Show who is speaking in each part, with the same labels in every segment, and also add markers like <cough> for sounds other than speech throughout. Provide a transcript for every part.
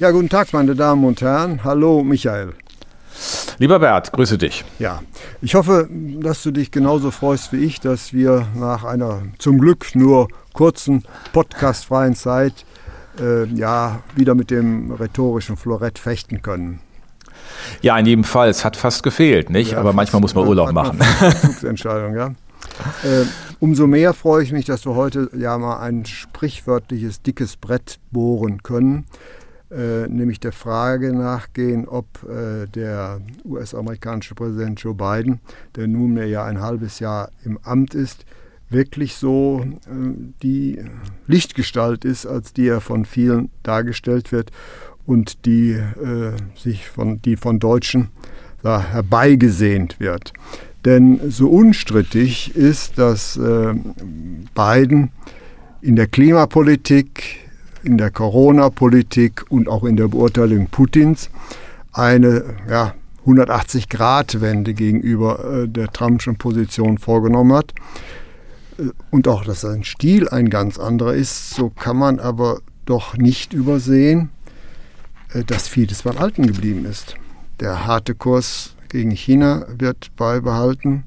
Speaker 1: Ja, guten Tag, meine Damen und Herren. Hallo, Michael.
Speaker 2: Lieber Bert, grüße dich.
Speaker 1: Ja, ich hoffe, dass du dich genauso freust wie ich, dass wir nach einer zum Glück nur kurzen podcastfreien Zeit äh, ja wieder mit dem rhetorischen Florett fechten können.
Speaker 2: Ja, in jedem Fall. Es hat fast gefehlt, nicht? Ja, Aber manchmal muss man Urlaub machen.
Speaker 1: Zugsentscheidung, <laughs> ja. Äh, umso mehr freue ich mich, dass wir heute ja mal ein sprichwörtliches dickes Brett bohren können. Äh, nämlich der Frage nachgehen, ob äh, der US-amerikanische Präsident Joe Biden, der nunmehr ja ein halbes Jahr im Amt ist, wirklich so äh, die Lichtgestalt ist, als die er von vielen dargestellt wird und die äh, sich von, die von Deutschen da herbeigesehnt wird. Denn so unstrittig ist, dass äh, Biden in der Klimapolitik, in der Corona-Politik und auch in der Beurteilung Putins eine ja, 180-Grad-Wende gegenüber äh, der Trumpschen Position vorgenommen hat. Äh, und auch, dass sein Stil ein ganz anderer ist, so kann man aber doch nicht übersehen, äh, dass vieles beim Alten geblieben ist. Der harte Kurs gegen China wird beibehalten.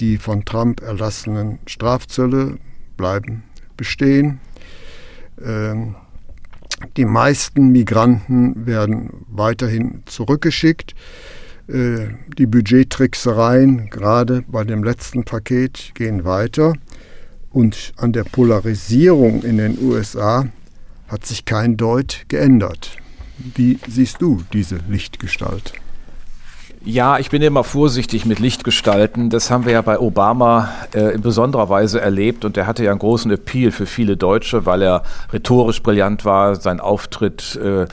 Speaker 1: Die von Trump erlassenen Strafzölle bleiben bestehen. Ähm, die meisten Migranten werden weiterhin zurückgeschickt. Äh, die Budgettricksereien, gerade bei dem letzten Paket, gehen weiter. Und an der Polarisierung in den USA hat sich kein Deut geändert. Wie siehst du diese Lichtgestalt?
Speaker 2: Ja, ich bin immer vorsichtig mit Lichtgestalten. Das haben wir ja bei Obama äh, in besonderer Weise erlebt und er hatte ja einen großen Appeal für viele Deutsche, weil er rhetorisch brillant war, sein Auftritt äh,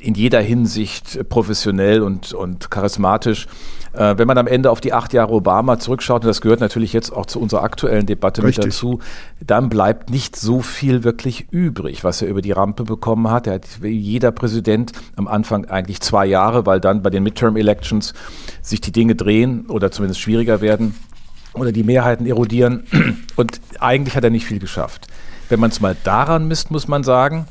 Speaker 2: in jeder Hinsicht professionell und, und charismatisch. Äh, wenn man am Ende auf die acht Jahre Obama zurückschaut, und das gehört natürlich jetzt auch zu unserer aktuellen Debatte Richtig. mit dazu, dann bleibt nicht so viel wirklich übrig, was er über die Rampe bekommen hat. Er hat jeder Präsident am Anfang eigentlich zwei Jahre, weil dann bei den Midterm-Elections sich die Dinge drehen oder zumindest schwieriger werden oder die Mehrheiten erodieren. Und eigentlich hat er nicht viel geschafft. Wenn man es mal daran misst, muss man sagen,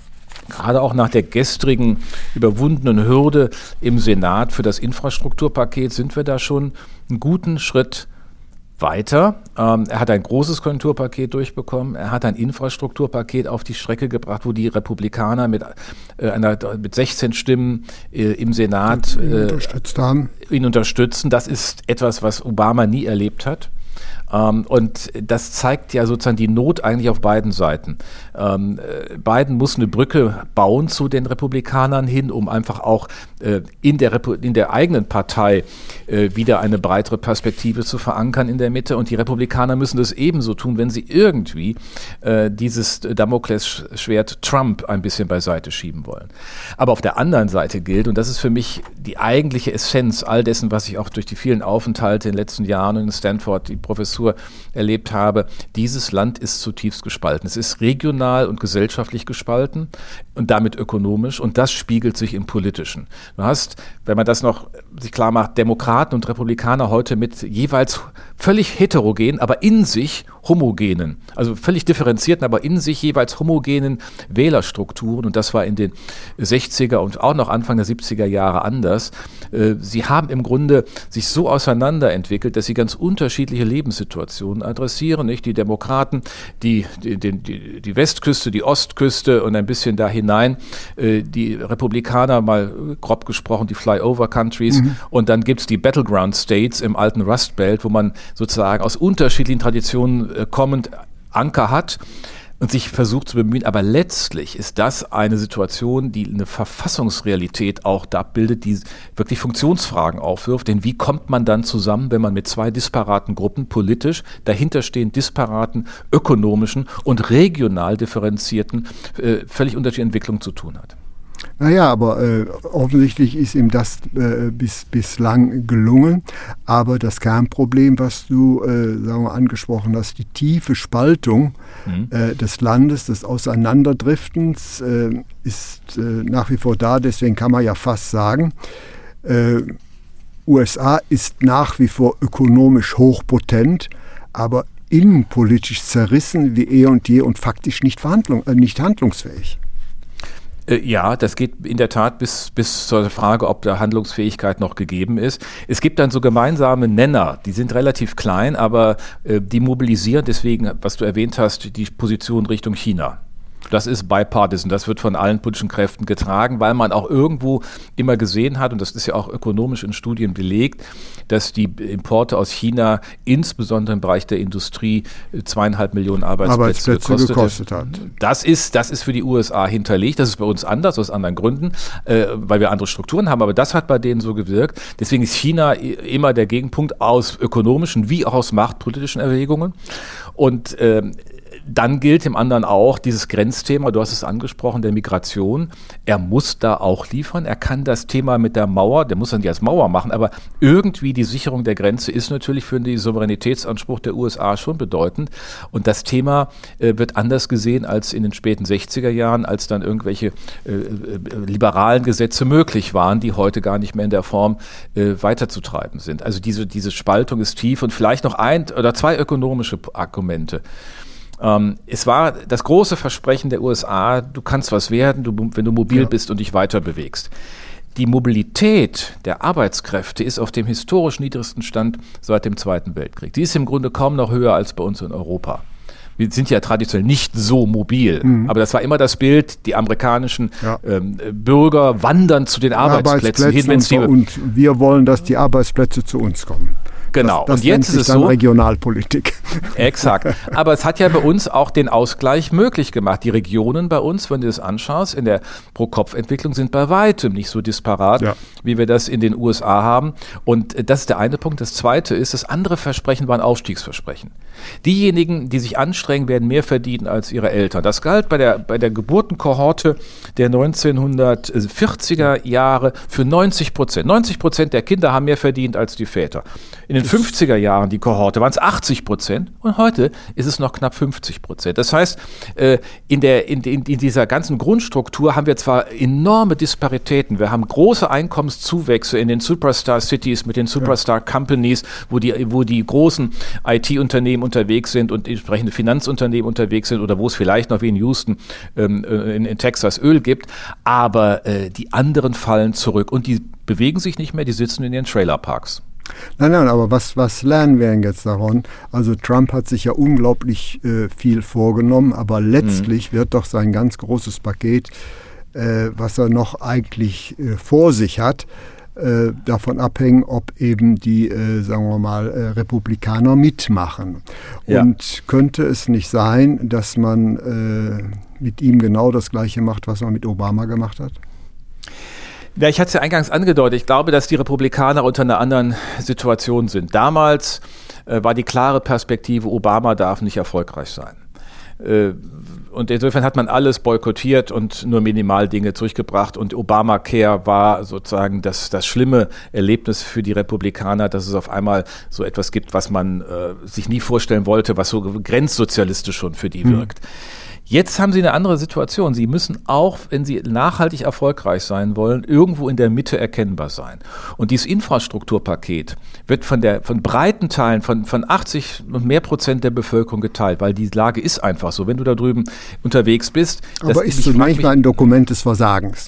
Speaker 2: gerade auch nach der gestrigen überwundenen Hürde im Senat für das Infrastrukturpaket sind wir da schon einen guten Schritt weiter. Ähm, er hat ein großes Konjunkturpaket durchbekommen. Er hat ein Infrastrukturpaket auf die Strecke gebracht, wo die Republikaner mit, äh, einer, mit 16 Stimmen äh, im Senat ihn, äh, unterstützt haben. ihn unterstützen. Das ist etwas, was Obama nie erlebt hat. Ähm, und das zeigt ja sozusagen die Not eigentlich auf beiden Seiten. Ähm, äh, Biden muss eine Brücke bauen zu den Republikanern hin, um einfach auch äh, in, der in der eigenen Partei äh, wieder eine breitere Perspektive zu verankern in der Mitte. Und die Republikaner müssen das ebenso tun, wenn sie irgendwie dieses Damoklesschwert Trump ein bisschen beiseite schieben wollen. Aber auf der anderen Seite gilt, und das ist für mich die eigentliche Essenz all dessen, was ich auch durch die vielen Aufenthalte in den letzten Jahren in Stanford, die Professur Literatur erlebt habe, dieses Land ist zutiefst gespalten. Es ist regional und gesellschaftlich gespalten und damit ökonomisch und das spiegelt sich im Politischen. Du hast, wenn man das noch sich klar macht, Demokraten und Republikaner heute mit jeweils völlig heterogen, aber in sich homogenen, also völlig differenzierten, aber in sich jeweils homogenen Wählerstrukturen und das war in den 60er und auch noch Anfang der 70er Jahre anders. Äh, sie haben im Grunde sich so auseinanderentwickelt, dass sie ganz unterschiedliche Lebenssituationen adressieren. Nicht? Die Demokraten, die, die, die, die Westküste, die Ostküste und ein bisschen da hinein. Äh, die Republikaner, mal grob gesprochen, die Flyover Countries. Mhm. Und dann gibt es die Battleground States im alten Rust Belt, wo man sozusagen aus unterschiedlichen Traditionen äh, kommend Anker hat und sich versucht zu bemühen. Aber letztlich ist das eine Situation, die eine Verfassungsrealität auch da bildet, die wirklich Funktionsfragen aufwirft. Denn wie kommt man dann zusammen, wenn man mit zwei disparaten Gruppen politisch dahinterstehend disparaten ökonomischen und regional differenzierten, äh, völlig unterschiedlichen Entwicklungen zu tun hat?
Speaker 1: Naja, aber äh, offensichtlich ist ihm das äh, bis, bislang gelungen. Aber das Kernproblem, was du äh, sagen wir, angesprochen hast, die tiefe Spaltung mhm. äh, des Landes, des Auseinanderdriftens, äh, ist äh, nach wie vor da. Deswegen kann man ja fast sagen, USA ist nach wie vor ökonomisch hochpotent, aber innenpolitisch zerrissen wie eh und je und faktisch nicht, Verhandlung, nicht handlungsfähig.
Speaker 2: Äh, ja, das geht in der Tat bis, bis zur Frage, ob da Handlungsfähigkeit noch gegeben ist. Es gibt dann so gemeinsame Nenner, die sind relativ klein, aber äh, die mobilisieren deswegen, was du erwähnt hast, die Position Richtung China. Das ist bipartisan, das wird von allen politischen Kräften getragen, weil man auch irgendwo immer gesehen hat, und das ist ja auch ökonomisch in Studien belegt, dass die Importe aus China insbesondere im Bereich der Industrie zweieinhalb Millionen Arbeitsplätze, Arbeitsplätze gekostet, hat. Das ist, das ist für die USA hinterlegt, das ist bei uns anders, aus anderen Gründen, äh, weil wir andere Strukturen haben, aber das hat bei denen so gewirkt. Deswegen ist China immer der Gegenpunkt aus ökonomischen wie auch aus machtpolitischen Erwägungen. Und äh, dann gilt im anderen auch dieses Grenzthema, du hast es angesprochen, der Migration. Er muss da auch liefern. Er kann das Thema mit der Mauer, der muss dann nicht als Mauer machen, aber irgendwie die Sicherung der Grenze ist natürlich für den Souveränitätsanspruch der USA schon bedeutend. Und das Thema äh, wird anders gesehen als in den späten 60er Jahren, als dann irgendwelche äh, äh, liberalen Gesetze möglich waren, die heute gar nicht mehr in der Form äh, weiterzutreiben sind. Also diese, diese Spaltung ist tief und vielleicht noch ein oder zwei ökonomische Argumente. Ähm, es war das große Versprechen der USA, du kannst was werden, du, wenn du mobil ja. bist und dich weiter bewegst. Die Mobilität der Arbeitskräfte ist auf dem historisch niedrigsten Stand seit dem Zweiten Weltkrieg. Die ist im Grunde kaum noch höher als bei uns in Europa wir sind ja traditionell nicht so mobil. Mhm. Aber das war immer das Bild, die amerikanischen ja. ähm, Bürger wandern zu den Arbeitsplätzen,
Speaker 1: Arbeitsplätzen hin, und, und wir wollen, dass die Arbeitsplätze zu uns kommen.
Speaker 2: Genau.
Speaker 1: Das, das und jetzt ist es so. Regionalpolitik. <laughs>
Speaker 2: Exakt. Aber es hat ja bei uns auch den Ausgleich möglich gemacht. Die Regionen bei uns, wenn du das anschaust, in der Pro-Kopf-Entwicklung sind bei weitem nicht so disparat, ja. wie wir das in den USA haben. Und das ist der eine Punkt. Das zweite ist, das andere Versprechen war ein Aufstiegsversprechen. Diejenigen, die sich anstrengen, werden mehr verdienen als ihre Eltern. Das galt bei der, bei der Geburtenkohorte der 1940er Jahre für 90 Prozent. 90 Prozent der Kinder haben mehr verdient als die Väter. In den 50er Jahren, die Kohorte, waren es 80 Prozent und heute ist es noch knapp 50 Prozent. Das heißt, äh, in, der, in, in, dieser ganzen Grundstruktur haben wir zwar enorme Disparitäten. Wir haben große Einkommenszuwächse in den Superstar-Cities mit den Superstar-Companies, wo die, wo die großen IT-Unternehmen unterwegs sind und entsprechende Finanzunternehmen unterwegs sind oder wo es vielleicht noch wie in Houston ähm, äh, in, in, Texas Öl gibt. Aber äh, die anderen fallen zurück und die bewegen sich nicht mehr, die sitzen in ihren Trailerparks.
Speaker 1: Nein, nein, aber was, was lernen wir denn jetzt davon? Also Trump hat sich ja unglaublich äh, viel vorgenommen, aber letztlich mhm. wird doch sein ganz großes Paket, äh, was er noch eigentlich äh, vor sich hat, äh, davon abhängen, ob eben die, äh, sagen wir mal, äh, Republikaner mitmachen. Ja. Und könnte es nicht sein, dass man mit ihm genau das Gleiche macht, was man mit Obama gemacht hat?
Speaker 2: Ja, ich hatte es ja eingangs angedeutet. Ich glaube, dass die Republikaner unter einer anderen Situation sind. Damals äh, war die klare Perspektive, Obama darf nicht erfolgreich sein. Äh, und insofern hat man alles boykottiert und nur minimal Dinge durchgebracht. Und Obamacare war sozusagen das, das schlimme Erlebnis für die Republikaner, dass es auf einmal so etwas gibt, was man äh, sich nie vorstellen wollte, was so grenzsozialistisch schon für die mhm. Jetzt haben sie eine andere Situation. Sie müssen auch, wenn sie nachhaltig erfolgreich sein wollen, irgendwo in der Mitte erkennbar sein. Und dieses Infrastrukturpaket wird von, der, von breiten Teilen, von, von 80 und mehr Prozent der Bevölkerung geteilt, weil die Lage ist einfach so. Wenn du da drüben unterwegs bist.
Speaker 1: Aber ist zunächst mal ein Dokument des Versagens.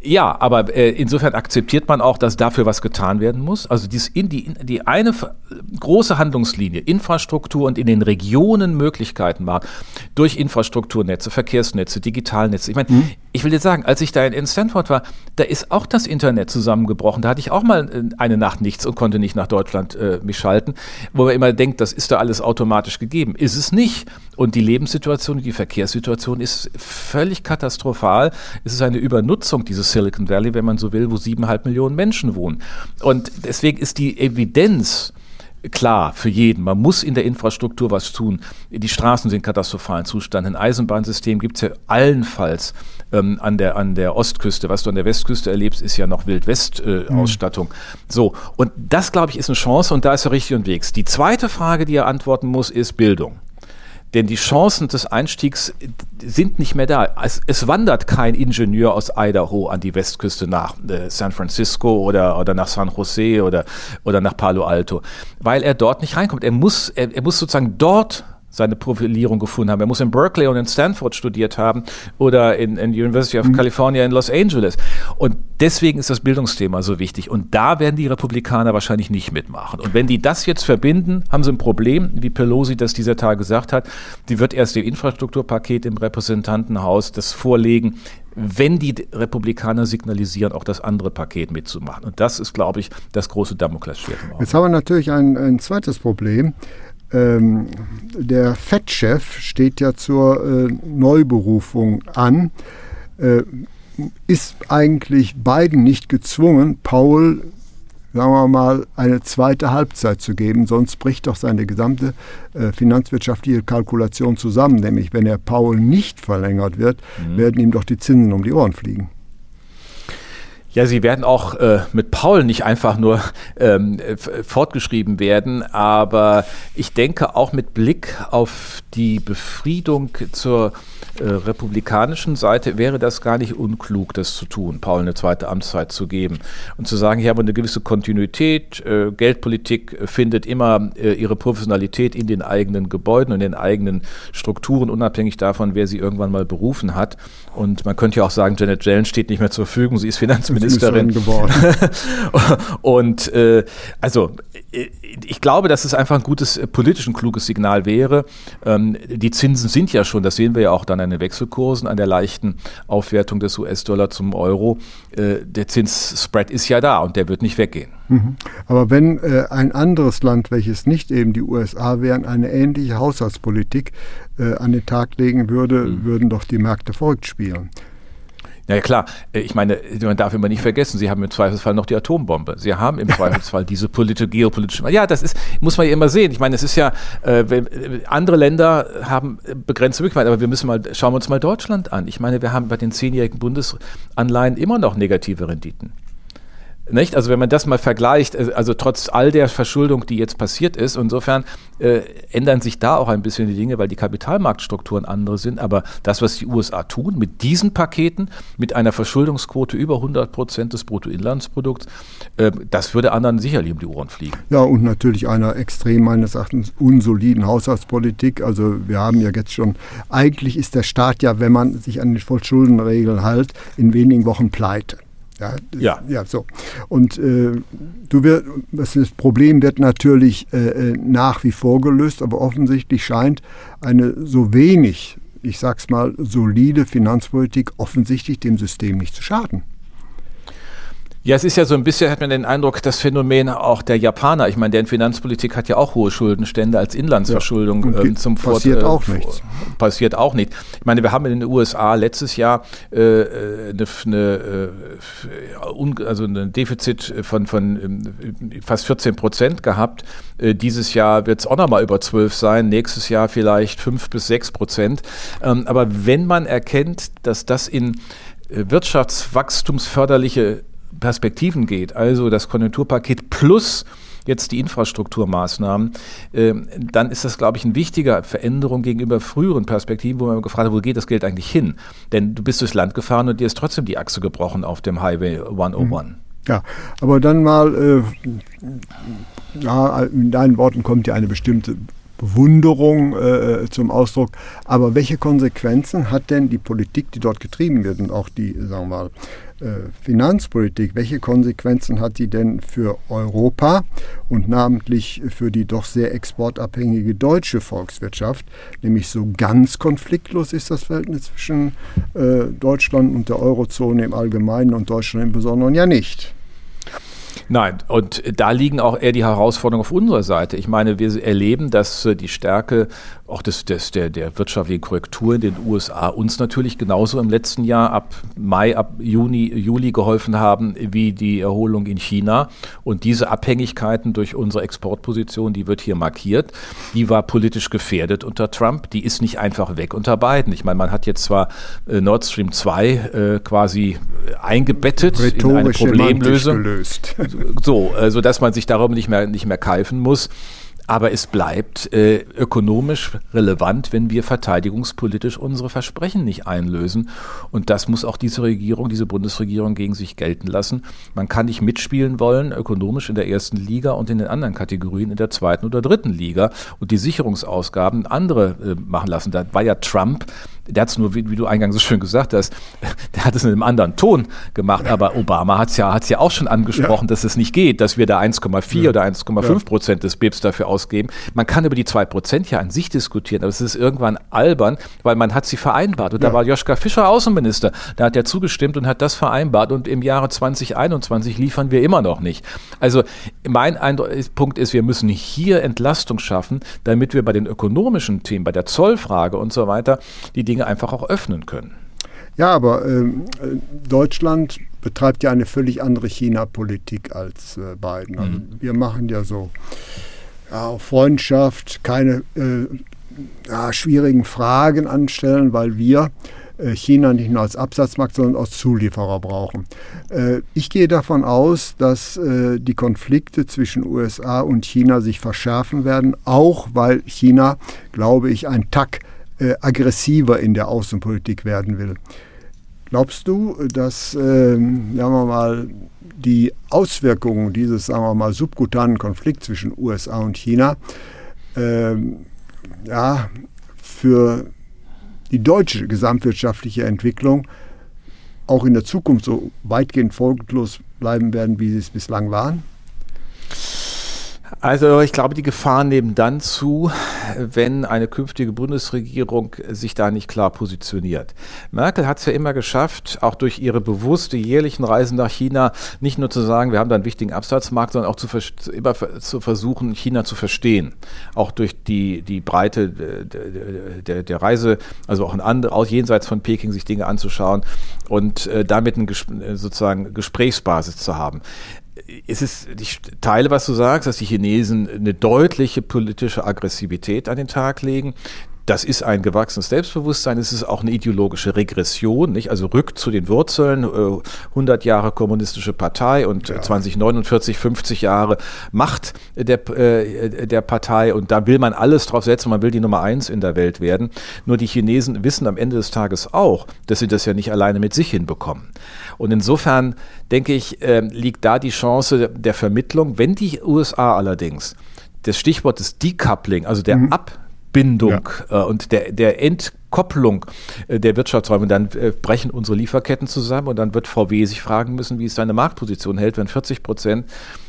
Speaker 2: Ja, aber äh, insofern akzeptiert man auch, dass dafür was getan werden muss. Also dies in die, die eine große Handlungslinie, Infrastruktur und in den Regionen Möglichkeiten war, durch Infrastrukturnetze, Verkehrsnetze, Digitalnetze. Ich meine, mhm. Ich will dir sagen, als ich da in Stanford war, da ist auch das Internet zusammengebrochen. Da hatte ich auch mal äh, eine Nacht nichts und konnte nicht nach Deutschland äh, mich schalten, wo man immer denkt, das ist da alles automatisch gegeben. Ist es nicht. Und die Lebenssituation, die Verkehrssituation ist völlig katastrophal. Es ist eine Übernutzung dieses Silicon Valley, wenn man so will, wo siebeneinhalb Millionen Menschen wohnen. Und deswegen ist die Evidenz, klar für jeden. Man muss in der Infrastruktur was tun. Die Straßen sind katastrophalen Zustand. Ein Eisenbahnsystem gibt es ja allenfalls ähm, an, der, an der Ostküste. Was du an der Westküste erlebst, ist ja noch Wild-West-Ausstattung. Äh, mhm. So, und das, glaube ich, ist eine Chance und da ist er richtig unterwegs. Die zweite Frage, die er antworten muss, ist Bildung. Denn die Chancen des Einstiegs sind nicht mehr da. Es, es, wandert kein Ingenieur aus Idaho an die Westküste nach äh, San Francisco oder, oder nach San Jose oder, oder nach Palo Alto, weil er dort nicht reinkommt. Er muss, er, er muss sozusagen dort seine Profilierung gefunden haben. Er muss in Berkeley und in Stanford studiert haben oder in, in University of mhm. California in Los Angeles. Und deswegen ist das Bildungsthema so wichtig. Und da werden die Republikaner wahrscheinlich nicht mitmachen. Und wenn die das jetzt verbinden, haben sie ein Problem, wie Pelosi das dieser Tag gesagt hat. Die wird erst im Infrastrukturpaket im Repräsentantenhaus das vorlegen, wenn die Republikaner signalisieren, auch das andere Paket mitzumachen. Und das ist, glaube ich, das große Damoklesschwert.
Speaker 1: Jetzt haben wir natürlich ein, ein zweites Problem. Ähm, der FED-Chef steht ja zur äh, Neuberufung an. Äh, ist eigentlich Biden nicht gezwungen, Paul, sagen wir mal, eine zweite Halbzeit zu geben? Sonst bricht doch seine gesamte äh, finanzwirtschaftliche Kalkulation zusammen. Nämlich, wenn er Paul nicht verlängert wird, mhm. werden ihm doch die Zinsen um die Ohren fliegen.
Speaker 2: Ja, sie werden auch äh, mit Paul nicht einfach nur ähm, fortgeschrieben werden, aber ich denke auch mit Blick auf die Befriedung zur äh, republikanischen Seite wäre das gar nicht unklug, das zu tun, Paul eine zweite Amtszeit zu geben und zu sagen, haben wir eine gewisse Kontinuität, äh, Geldpolitik findet immer äh, ihre Professionalität in den eigenen Gebäuden und den eigenen Strukturen, unabhängig davon, wer sie irgendwann mal berufen hat. Und man könnte ja auch sagen, Janet Yellen steht nicht mehr zur Verfügung, sie ist Finanzministerin geworden. <laughs> und äh, also ich glaube, dass es einfach ein gutes, politisch ein kluges Signal wäre. Ähm, die Zinsen sind ja schon, das sehen wir ja auch dann an den Wechselkursen, an der leichten Aufwertung des US-Dollar zum Euro. Äh, der Zinsspread ist ja da und der wird nicht weggehen.
Speaker 1: Mhm. Aber wenn äh, ein anderes Land, welches nicht eben die USA wären, eine ähnliche Haushaltspolitik äh, an den Tag legen würde, mhm. würden doch die Märkte verrückt spielen.
Speaker 2: Ja, klar. Äh, ich meine, man darf immer nicht vergessen, Sie haben im Zweifelsfall noch die Atombombe. Sie haben im <laughs> Zweifelsfall diese politische, geopolitische. Ja, das ist, muss man ja immer sehen. Ich meine, es ist ja, äh, andere Länder haben begrenzte Möglichkeiten, aber wir müssen mal, schauen wir uns mal Deutschland an. Ich meine, wir haben bei den zehnjährigen Bundesanleihen immer noch negative Renditen. Nicht? Also wenn man das mal vergleicht, äh, also trotz all der Verschuldung, die jetzt passiert ist, insofern äh, ändern sich da auch ein bisschen die Dinge, weil die Kapitalmarktstrukturen andere sind. Aber das, was die USA tun mit diesen Paketen, mit einer Verschuldungsquote über 100 Prozent des Bruttoinlandsprodukts, äh, das würde anderen sicherlich um die Ohren fliegen.
Speaker 1: Ja, und natürlich einer extrem meines Erachtens unsoliden Haushaltspolitik. Also wir haben ja jetzt schon, eigentlich ist der Staat ja, wenn man sich an die Vollschuldenregeln hält, in wenigen Wochen pleite. Ja, ja. ja so. Und äh, du wirst, das Problem wird natürlich äh, äh, nach wie vor gelöst, aber offensichtlich scheint eine so wenig, ich sag's mal, solide Finanzpolitik offensichtlich dem System nicht zu schaden.
Speaker 2: Ja, es ist ja so ein bisschen, hat man den Eindruck, das Phänomen auch der Japaner. Ich meine, deren Finanzpolitik hat ja auch hohe Schuldenstände als Inlandsverschuldung
Speaker 1: ja, ähm, zum Passiert Fort, äh, auch nichts.
Speaker 2: Passiert auch nicht. Ich meine, wir haben in den USA letztes Jahr äh, eine, eine, äh, also ein Defizit von, von äh, fast 14 Prozent gehabt. Äh, dieses Jahr wird es auch nochmal über 12 sein, nächstes Jahr vielleicht 5 bis 6 Prozent. Ähm, aber wenn man erkennt, dass das in äh, wirtschaftswachstumsförderliche Perspektiven geht, also das Konjunkturpaket plus jetzt die Infrastrukturmaßnahmen, äh, dann ist das, glaube ich, eine wichtige Veränderung gegenüber früheren Perspektiven, wo man gefragt hat, wo geht das Geld eigentlich hin? Denn du bist durchs Land gefahren und dir ist trotzdem die Achse gebrochen auf dem Highway 101. Mhm.
Speaker 1: Ja, aber dann mal, äh, ja, in deinen Worten kommt ja eine bestimmte Bewunderung äh, zum Ausdruck. Aber welche Konsequenzen hat denn die Politik, die dort getrieben wird und auch die, sagen wir mal, äh, Finanzpolitik, welche Konsequenzen hat die denn für Europa und namentlich für die doch sehr exportabhängige deutsche Volkswirtschaft? Nämlich so ganz konfliktlos ist das Verhältnis zwischen äh, Deutschland und der Eurozone im Allgemeinen und Deutschland im Besonderen ja nicht.
Speaker 2: Nein, und da liegen auch eher die Herausforderungen auf unserer Seite. Ich meine, wir erleben, dass äh, die Stärke auch des, des, der, der wirtschaftlichen Korrektur in den USA uns natürlich genauso im letzten Jahr ab Mai, ab Juni, Juli geholfen haben wie die Erholung in China. Und diese Abhängigkeiten durch unsere Exportposition, die wird hier markiert, die war politisch gefährdet unter Trump. Die ist nicht einfach weg unter Biden. Ich meine, man hat jetzt zwar äh, Nord Stream 2 äh, quasi eingebettet
Speaker 1: in eine Problemlösung.
Speaker 2: So, äh, sodass man sich darüber nicht mehr, nicht mehr keifen muss. Aber es bleibt äh, ökonomisch relevant, wenn wir verteidigungspolitisch unsere Versprechen nicht einlösen. Und das muss auch diese Regierung, diese Bundesregierung gegen sich gelten lassen. Man kann nicht mitspielen wollen, ökonomisch in der ersten Liga und in den anderen Kategorien in der zweiten oder dritten Liga und die Sicherungsausgaben andere äh, machen lassen. Da war ja Trump der hat es nur, wie, wie, du eingangs so schön gesagt hast, <laughs> der hat es in einem anderen Ton gemacht, aber Obama hat es ja, hat's ja auch schon angesprochen, ja. dass es nicht geht, dass wir da 1,4 ja. oder 1,5 ja. Prozent des BIPs dafür ausgeben. Man kann über die 2 Prozent ja an sich diskutieren, aber es ist irgendwann albern, weil man hat sie vereinbart. Und da war Joschka Fischer Außenminister, da hat er zugestimmt und hat das vereinbart und im Jahre 2021 liefern wir immer noch nicht. Also mein Eindruck, Punkt ist, wir müssen hier Entlastung schaffen, damit wir bei den ökonomischen Themen, bei der Zollfrage und so weiter, die Dinge einfach auch öffnen können.
Speaker 1: Ja, aber ähm, äh, Deutschland betreibt ja eine völlig andere China-Politik als äh, Biden. Also mhm. Wir machen ja so ja, Freundschaft, keine äh, ja, schwierigen Fragen anstellen, weil wir äh, China nicht nur als Absatzmarkt, sondern als Zulieferer brauchen. Äh, ich gehe davon aus, dass äh, die Konflikte zwischen USA und China sich verschärfen werden, auch weil China, glaube ich, ein Tack äh, aggressiver in der Außenpolitik werden will. Glaubst du, dass, äh, sagen wir mal, die Auswirkungen dieses, sagen wir mal, subkutanen Konflikts zwischen USA und China äh, ja, für die deutsche gesamtwirtschaftliche Entwicklung auch in der Zukunft so weitgehend folgenlos bleiben werden, wie sie es bislang waren?
Speaker 2: Also ich glaube, die Gefahren nehmen dann zu, wenn eine künftige Bundesregierung sich da nicht klar positioniert. Merkel hat es ja immer geschafft, auch durch ihre bewusste jährlichen Reisen nach China, nicht nur zu sagen, wir haben da einen wichtigen Absatzmarkt, sondern auch zu, immer zu versuchen, China zu verstehen. Auch durch die, die Breite der, der Reise, also auch, ein andere, auch jenseits von Peking sich Dinge anzuschauen und äh, damit eine sozusagen Gesprächsbasis zu haben ist es, ich teile, was du sagst, dass die Chinesen eine deutliche politische Aggressivität an den Tag legen. Das ist ein gewachsenes Selbstbewusstsein, es ist auch eine ideologische Regression, nicht? Also rückt zu den Wurzeln, äh, 100 Jahre kommunistische Partei und ja. 2049, 50 Jahre Macht der, äh, der Partei und da will man alles drauf setzen, man will die Nummer eins in der Welt werden. Nur die Chinesen wissen am Ende des Tages auch, dass sie das ja nicht alleine mit sich hinbekommen. Und insofern denke ich, äh, liegt da die Chance der Vermittlung, wenn die USA allerdings das Stichwort des Decoupling, also der mhm. Ab Bindung ja. äh, und der, der Entkopplung äh, der Wirtschaftsräume, dann äh, brechen unsere Lieferketten zusammen und dann wird VW sich fragen müssen, wie es seine Marktposition hält, wenn 40 Prozent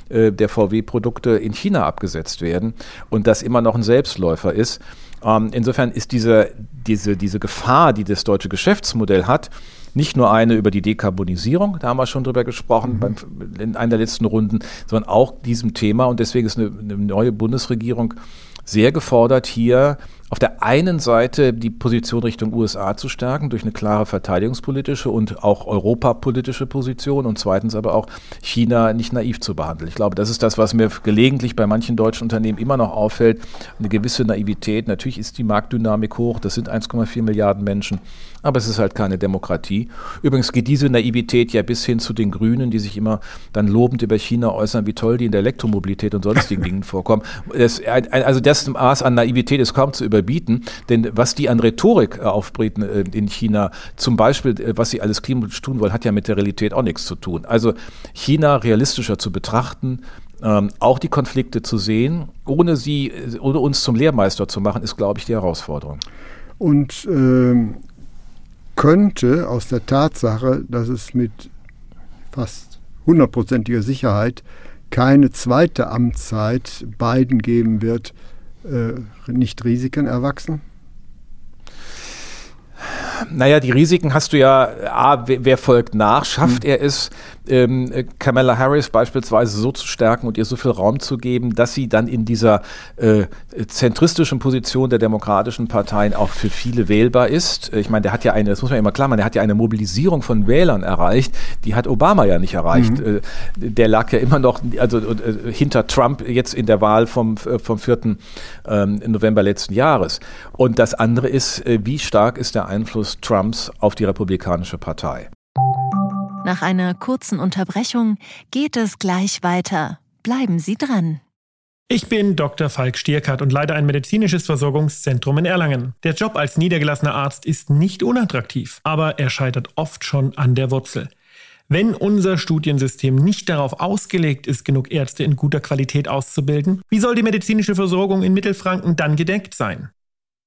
Speaker 2: äh, der VW-Produkte in China abgesetzt werden und das immer noch ein Selbstläufer ist. Ähm, insofern ist diese, diese, diese Gefahr, die das deutsche Geschäftsmodell hat, nicht nur eine über die Dekarbonisierung, da haben wir schon drüber gesprochen mhm. beim, in einer der letzten Runden, sondern auch diesem Thema. Und deswegen ist eine, eine neue Bundesregierung sehr gefordert, hier auf der einen Seite die Position Richtung USA zu stärken durch eine klare verteidigungspolitische und auch europapolitische Position und zweitens aber auch China nicht naiv zu behandeln. Ich glaube, das ist das, was mir gelegentlich bei manchen deutschen Unternehmen immer noch auffällt. Eine gewisse Naivität. Natürlich ist die Marktdynamik hoch, das sind 1,4 Milliarden Menschen, aber es ist halt keine Demokratie. Übrigens geht diese Naivität ja bis hin zu den Grünen, die sich immer dann lobend über China äußern, wie toll die in der Elektromobilität und sonstigen <laughs> Dingen vorkommen. Das, also das Maß an Naivität ist kaum zu überbieten. Denn was die an Rhetorik äh, auftreten äh, in China, zum Beispiel, äh, was sie alles klimatisch tun wollen, hat ja mit der Realität auch nichts zu tun. Also China realistischer zu betrachten, ähm, auch die Konflikte zu sehen, ohne sie, ohne uns zum Lehrmeister zu machen, ist, glaube ich, die Herausforderung.
Speaker 1: Und äh, könnte aus der Tatsache, dass es mit fast hundertprozentiger Sicherheit keine zweite Amtszeit Biden geben wird, äh, nicht Risiken erwachsen?
Speaker 2: Naja, die Risiken hast du ja, A, wer folgt nach? Schafft hm. er es, ähm, Kamala Harris beispielsweise so zu stärken und ihr so viel Raum zu geben, dass sie dann in dieser äh, zentristischen Position der demokratischen Parteien auch für viele wählbar ist? Ich meine, der hat ja eine, das muss man immer klar machen, der hat ja eine Mobilisierung von Wählern erreicht, die hat Obama ja nicht erreicht. Mhm. Äh, der lag ja immer noch also, äh, hinter Trump jetzt in der Wahl vom, äh, vom 4. Ähm, November letzten Jahres. Und das andere ist, äh, wie stark ist der Einfluss Trumps auf die Republikanische Partei?
Speaker 3: Nach einer kurzen Unterbrechung geht es gleich weiter. Bleiben Sie dran. Ich bin Dr. Falk Stierkart und leite ein medizinisches Versorgungszentrum in Erlangen. Der Job als niedergelassener Arzt ist nicht unattraktiv, aber er scheitert oft schon an der Wurzel. Wenn unser Studiensystem nicht darauf ausgelegt ist, genug Ärzte in guter Qualität auszubilden, wie soll die medizinische Versorgung in Mittelfranken dann gedeckt sein?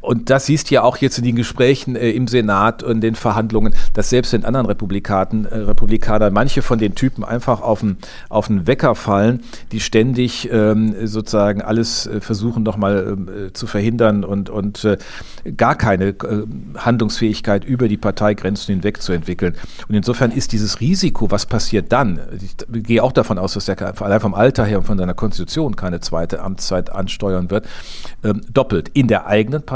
Speaker 2: und das siehst du ja auch jetzt in den Gesprächen äh, im Senat und den Verhandlungen, dass selbst in anderen Republikaten, äh, Republikanern manche von den Typen einfach auf den, auf den Wecker fallen, die ständig ähm, sozusagen alles äh, versuchen nochmal ähm, äh, zu verhindern und, und äh, gar keine Handlungsfähigkeit über die Parteigrenzen hinweg zu entwickeln. Und insofern ist dieses Risiko, was passiert dann, ich gehe auch davon aus, dass er allein vom Alter her und von seiner Konstitution keine zweite Amtszeit ansteuern wird, ähm, doppelt. In der eigenen Partei,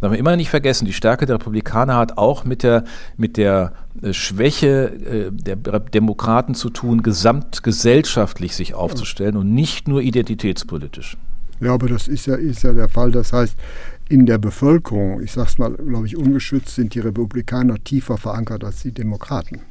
Speaker 2: darf man immer nicht vergessen, die Stärke der Republikaner hat auch mit der, mit der äh, Schwäche äh, der Demokraten zu tun, gesamtgesellschaftlich sich aufzustellen und nicht nur identitätspolitisch.
Speaker 1: Ja, aber das ist ja, ist ja der Fall. Das heißt, in der Bevölkerung, ich sage es mal, glaube ich, ungeschützt, sind die Republikaner tiefer verankert als die Demokraten.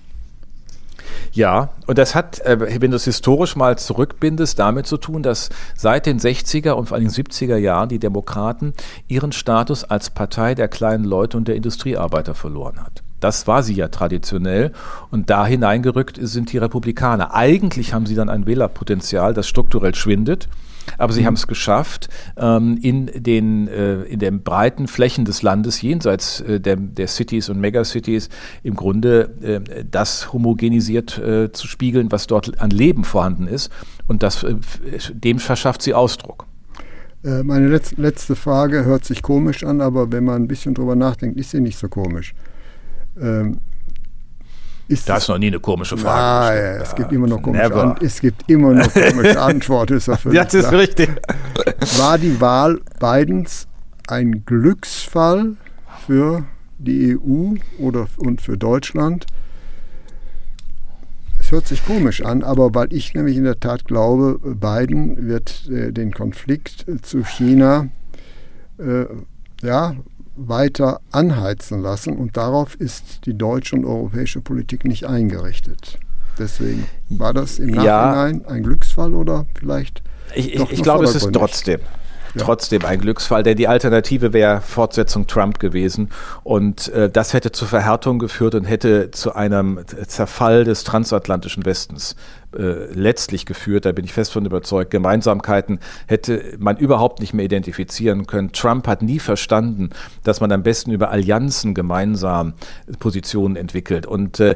Speaker 2: Ja, und das hat, äh, wenn du es historisch mal zurückbindest, damit zu tun, dass seit den 60er und vor allem 70er Jahren die Demokraten ihren Status als Partei der kleinen Leute und der Industriearbeiter verloren hat. Das war sie ja traditionell und da hineingerückt sind die Republikaner. Eigentlich haben sie dann ein Wählerpotenzial, das strukturell schwindet. Aber sie mhm. haben es geschafft, ähm, in, den, äh, in den breiten Flächen des Landes, jenseits äh, der, der Cities und Megacities, im Grunde äh, das homogenisiert äh, zu spiegeln, was dort an Leben vorhanden ist. Und das, äh, dem verschafft sie Ausdruck.
Speaker 1: Meine letzte Frage hört sich komisch an, aber wenn man ein bisschen drüber nachdenkt, ist sie nicht so komisch. Ähm,
Speaker 2: ist das ist noch nie eine komische Frage.
Speaker 1: Nein, es gibt immer noch komische, An es gibt immer noch komische <laughs> Antworten. Ist
Speaker 2: das ist klar. richtig.
Speaker 1: War die Wahl Bidens ein Glücksfall für die EU oder, und für Deutschland? Es hört sich komisch an, aber weil ich nämlich in der Tat glaube, Biden wird äh, den Konflikt zu China äh, ja, weiter anheizen lassen und darauf ist die deutsche und europäische Politik nicht eingerichtet. Deswegen war das im Nachhinein ja, ein Glücksfall oder vielleicht.
Speaker 2: Ich, ich, ich glaube, es ist trotzdem. Ja. Trotzdem ein Glücksfall, denn die Alternative wäre Fortsetzung Trump gewesen. Und äh, das hätte zur Verhärtung geführt und hätte zu einem Zerfall des transatlantischen Westens äh, letztlich geführt, da bin ich fest von überzeugt, Gemeinsamkeiten hätte man überhaupt nicht mehr identifizieren können. Trump hat nie verstanden, dass man am besten über Allianzen gemeinsam Positionen entwickelt. Und äh,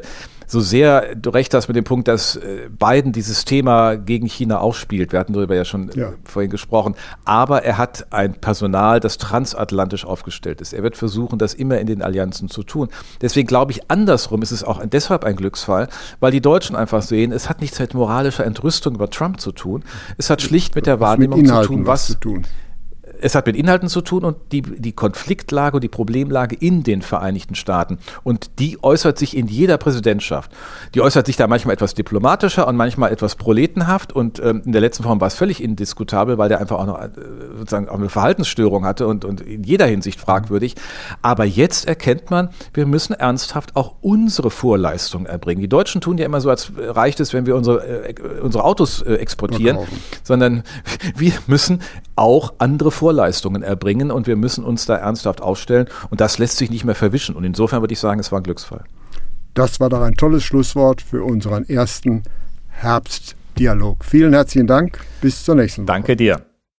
Speaker 2: so sehr du recht hast mit dem Punkt, dass äh, Biden dieses Thema gegen China aufspielt. Wir hatten darüber ja schon ja. vorhin gesprochen. Aber er hat ein Personal, das transatlantisch aufgestellt ist. Er wird versuchen, das immer in den Allianzen zu tun. Deswegen glaube ich, andersrum ist es auch deshalb ein Glücksfall, weil die Deutschen einfach sehen, es hat nichts mit moralischer Entrüstung über Trump zu tun. Es hat schlicht mit der Wahrnehmung zu tun, was, was zu tun es hat mit Inhalten zu tun und die, die Konfliktlage und die Problemlage in den Vereinigten Staaten. Und die äußert sich in jeder Präsidentschaft. Die äußert sich da manchmal etwas diplomatischer und manchmal etwas proletenhaft. Und ähm, in der letzten Form war es völlig indiskutabel, weil der einfach auch noch äh, sozusagen auch eine Verhaltensstörung hatte und, und in jeder Hinsicht fragwürdig. Aber jetzt erkennt man, wir müssen ernsthaft auch unsere Vorleistungen erbringen. Die Deutschen tun ja immer so, als reicht es, wenn wir unsere, äh, unsere Autos äh, exportieren, sondern <laughs> wir müssen auch andere Vorleistungen erbringen und wir müssen uns da ernsthaft aufstellen und das lässt sich nicht mehr verwischen und insofern würde ich sagen, es war ein Glücksfall.
Speaker 1: Das war doch ein tolles Schlusswort für unseren ersten Herbstdialog. Vielen herzlichen Dank, bis zur nächsten Woche.
Speaker 2: Danke dir.